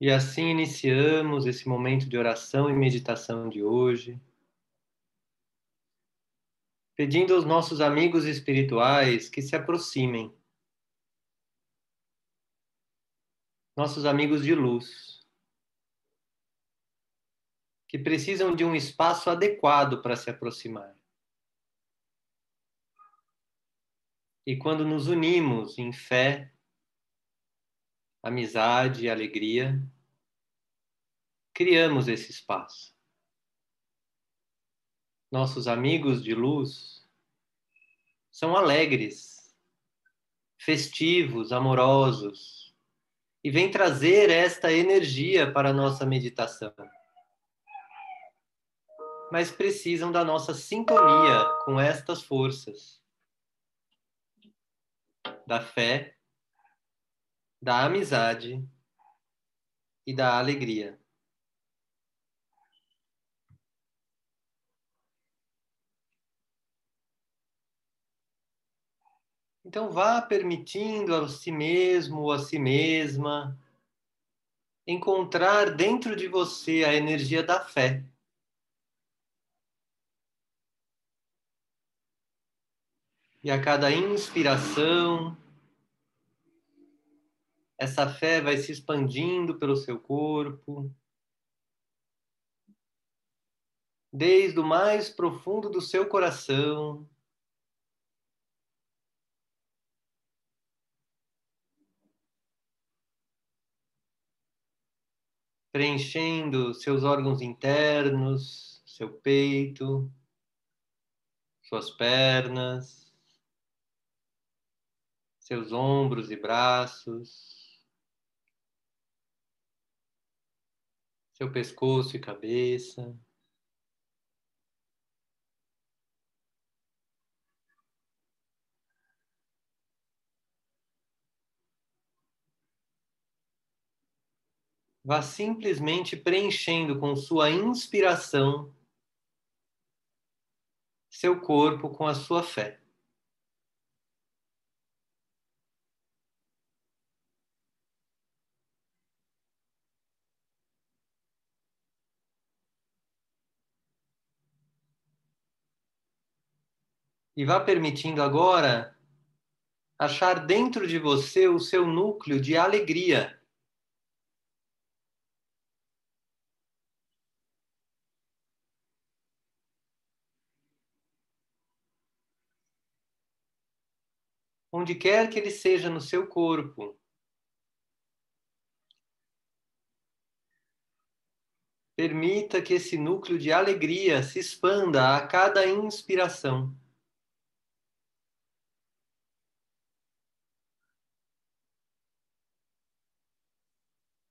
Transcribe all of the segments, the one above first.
E assim iniciamos esse momento de oração e meditação de hoje, pedindo aos nossos amigos espirituais que se aproximem, nossos amigos de luz, que precisam de um espaço adequado para se aproximar. E quando nos unimos em fé, amizade e alegria, criamos esse espaço. Nossos amigos de luz são alegres, festivos, amorosos e vêm trazer esta energia para a nossa meditação. Mas precisam da nossa sintonia com estas forças da fé da amizade e da alegria. Então vá permitindo a si mesmo ou a si mesma encontrar dentro de você a energia da fé. E a cada inspiração, essa fé vai se expandindo pelo seu corpo, desde o mais profundo do seu coração. Preenchendo seus órgãos internos, seu peito, suas pernas, seus ombros e braços. Seu pescoço e cabeça. Vá simplesmente preenchendo com sua inspiração seu corpo com a sua fé. E vá permitindo agora achar dentro de você o seu núcleo de alegria. Onde quer que ele seja no seu corpo, permita que esse núcleo de alegria se expanda a cada inspiração.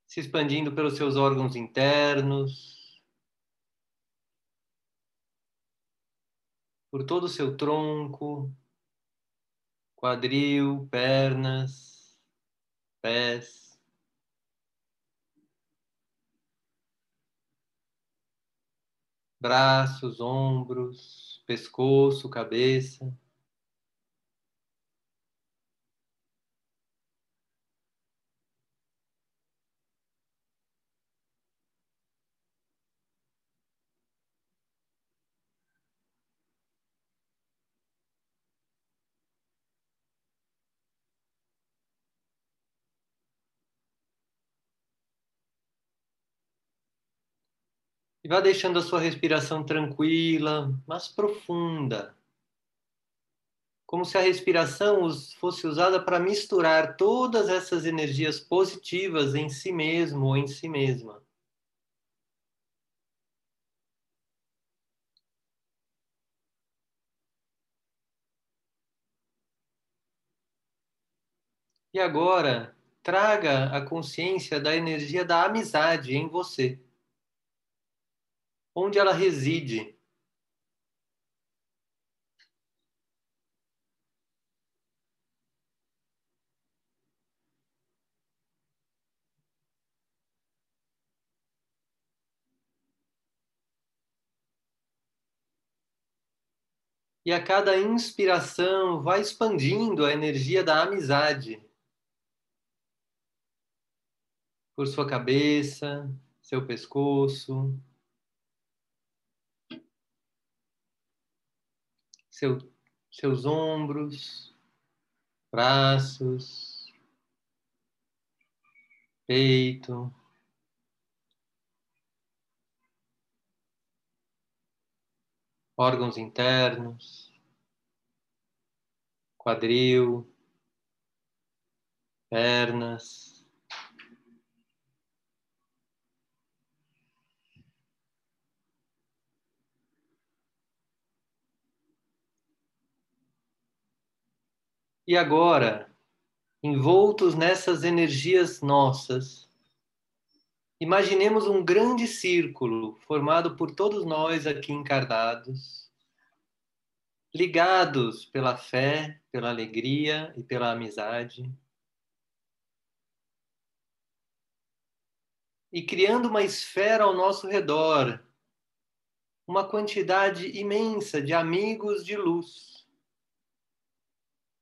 Se expandindo pelos seus órgãos internos, por todo o seu tronco, quadril, pernas, pés. Braços, ombros, pescoço, cabeça. Vá deixando a sua respiração tranquila, mas profunda. Como se a respiração fosse usada para misturar todas essas energias positivas em si mesmo ou em si mesma. E agora, traga a consciência da energia da amizade em você onde ela reside. E a cada inspiração vai expandindo a energia da amizade. por sua cabeça, seu pescoço, seu, seus ombros, braços, peito. Órgãos internos, quadril, pernas, E agora, envoltos nessas energias nossas, imaginemos um grande círculo formado por todos nós aqui encarnados, ligados pela fé, pela alegria e pela amizade. E criando uma esfera ao nosso redor, uma quantidade imensa de amigos de luz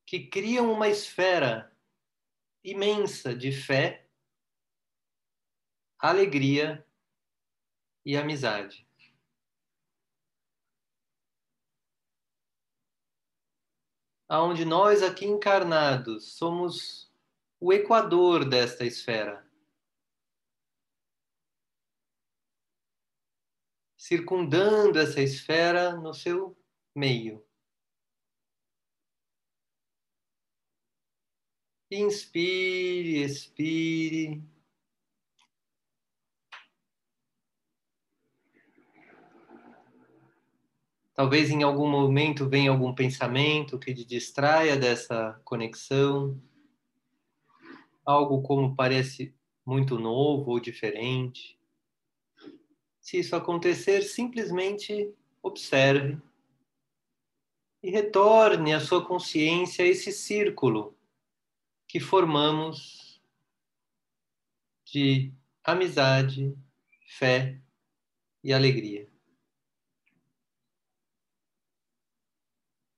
que criam uma esfera imensa de fé, alegria e amizade. Aonde nós aqui encarnados somos o equador desta esfera. Circundando essa esfera no seu meio. Inspire, expire. Talvez em algum momento venha algum pensamento que te distraia dessa conexão. Algo como parece muito novo ou diferente. Se isso acontecer, simplesmente observe e retorne a sua consciência a esse círculo que formamos de amizade, fé e alegria.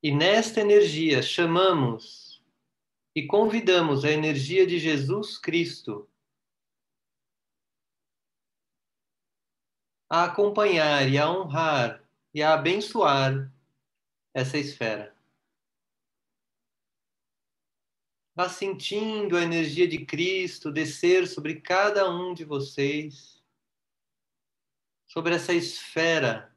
E nesta energia chamamos e convidamos a energia de Jesus Cristo a acompanhar e a honrar e a abençoar essa esfera. Vá sentindo a energia de Cristo descer sobre cada um de vocês, sobre essa esfera.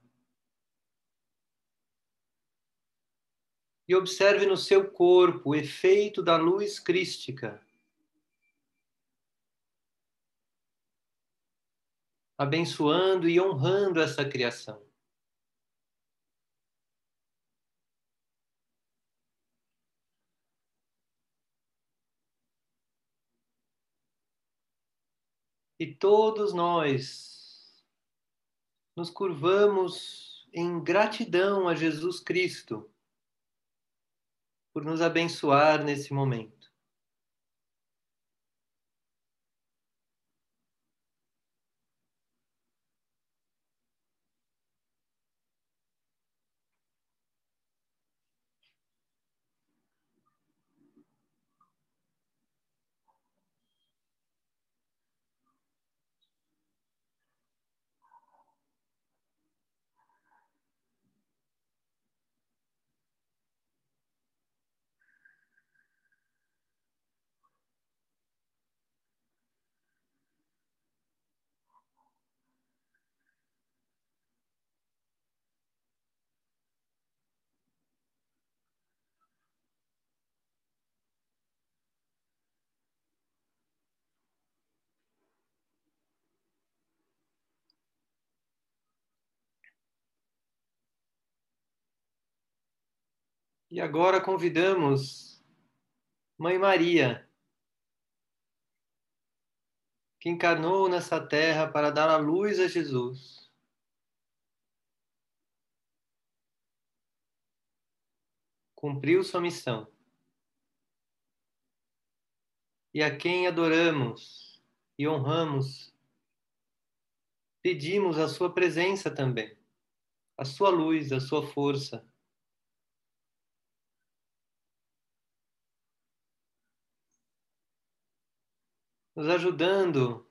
E observe no seu corpo o efeito da luz crística. Abençoando e honrando essa criação. E todos nós nos curvamos em gratidão a Jesus Cristo por nos abençoar nesse momento. E agora convidamos Mãe Maria, que encarnou nessa terra para dar a luz a Jesus. Cumpriu sua missão. E a quem adoramos e honramos, pedimos a sua presença também, a sua luz, a sua força nos ajudando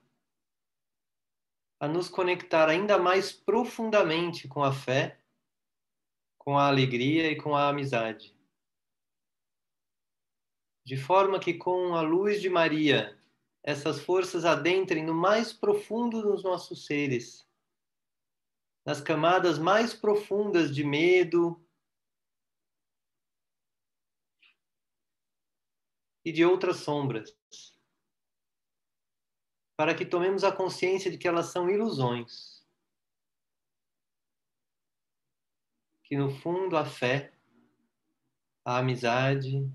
a nos conectar ainda mais profundamente com a fé, com a alegria e com a amizade. De forma que, com a luz de Maria, essas forças adentrem no mais profundo dos nossos seres, nas camadas mais profundas de medo e de outras sombras para que tomemos a consciência de que elas são ilusões. Que no fundo a fé, a amizade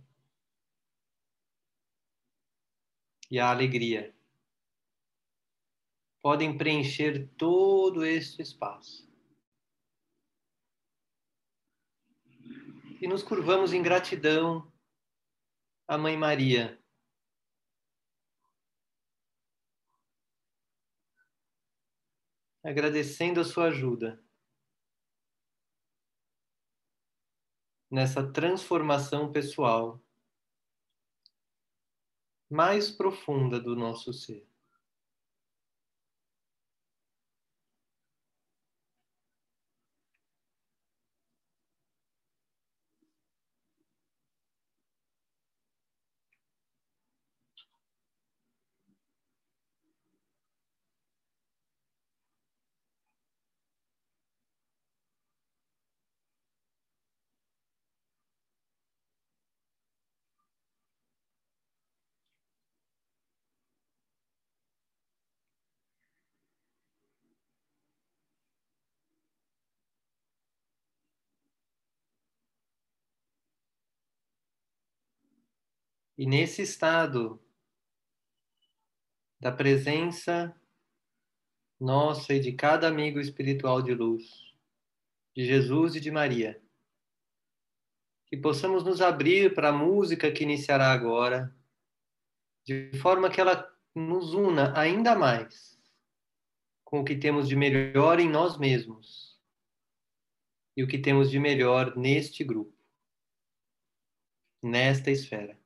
e a alegria podem preencher todo este espaço. E nos curvamos em gratidão à Mãe Maria agradecendo a sua ajuda nessa transformação pessoal mais profunda do nosso ser. E nesse estado da presença nossa e de cada amigo espiritual de luz, de Jesus e de Maria, que possamos nos abrir para a música que iniciará agora, de forma que ela nos una ainda mais com o que temos de melhor em nós mesmos e o que temos de melhor neste grupo, nesta esfera.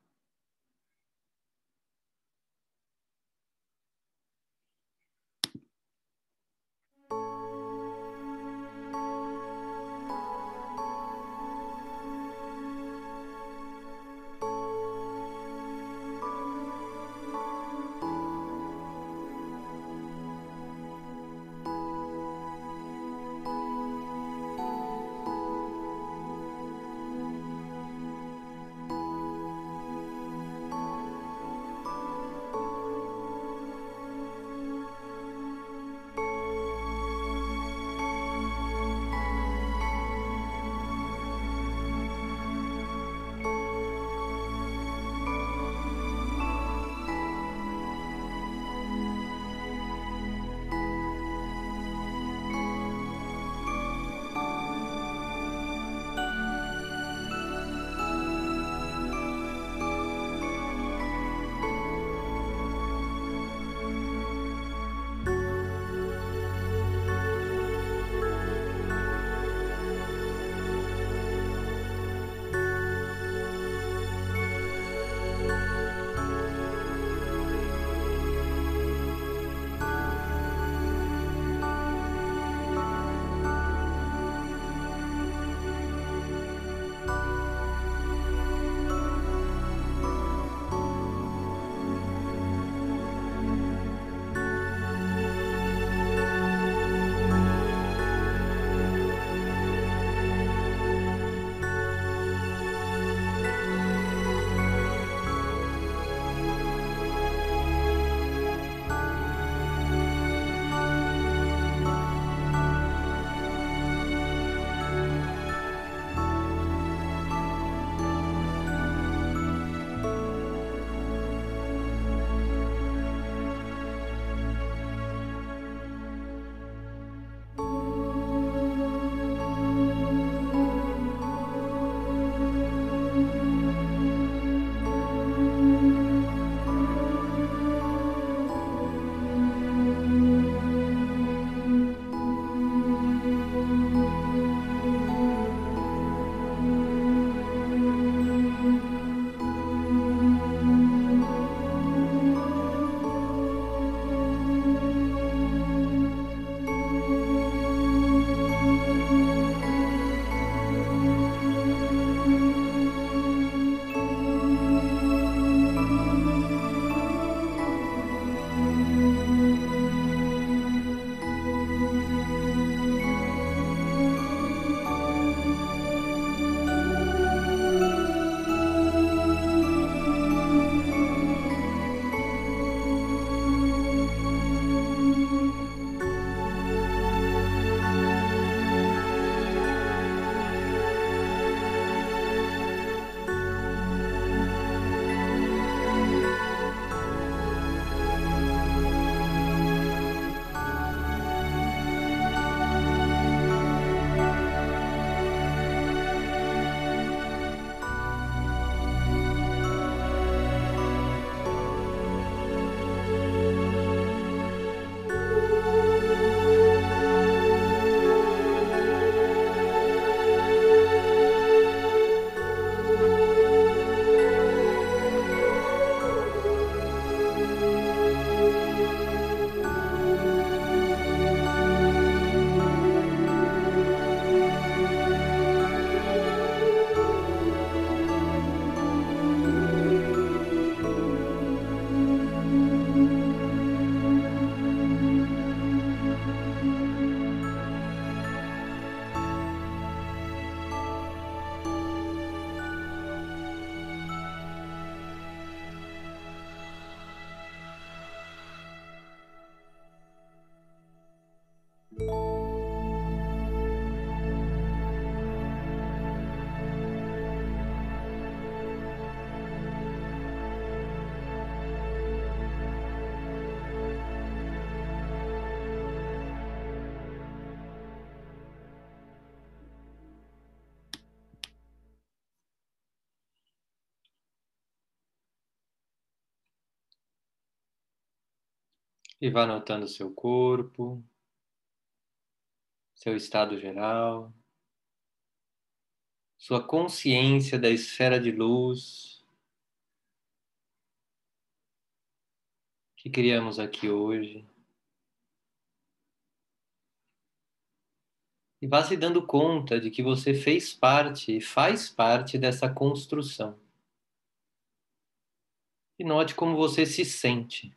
E vá notando seu corpo, seu estado geral, sua consciência da esfera de luz que criamos aqui hoje. E vá se dando conta de que você fez parte e faz parte dessa construção. E note como você se sente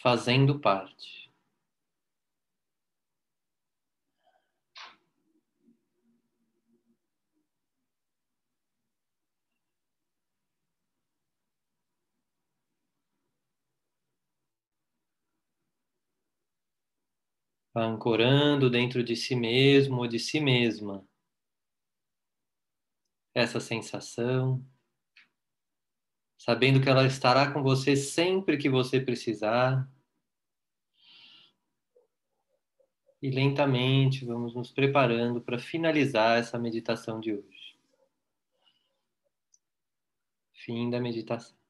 fazendo parte. Ancorando dentro de si mesmo ou de si mesma essa sensação, sabendo que ela estará com você sempre que você precisar. E lentamente vamos nos preparando para finalizar essa meditação de hoje. Fim da meditação.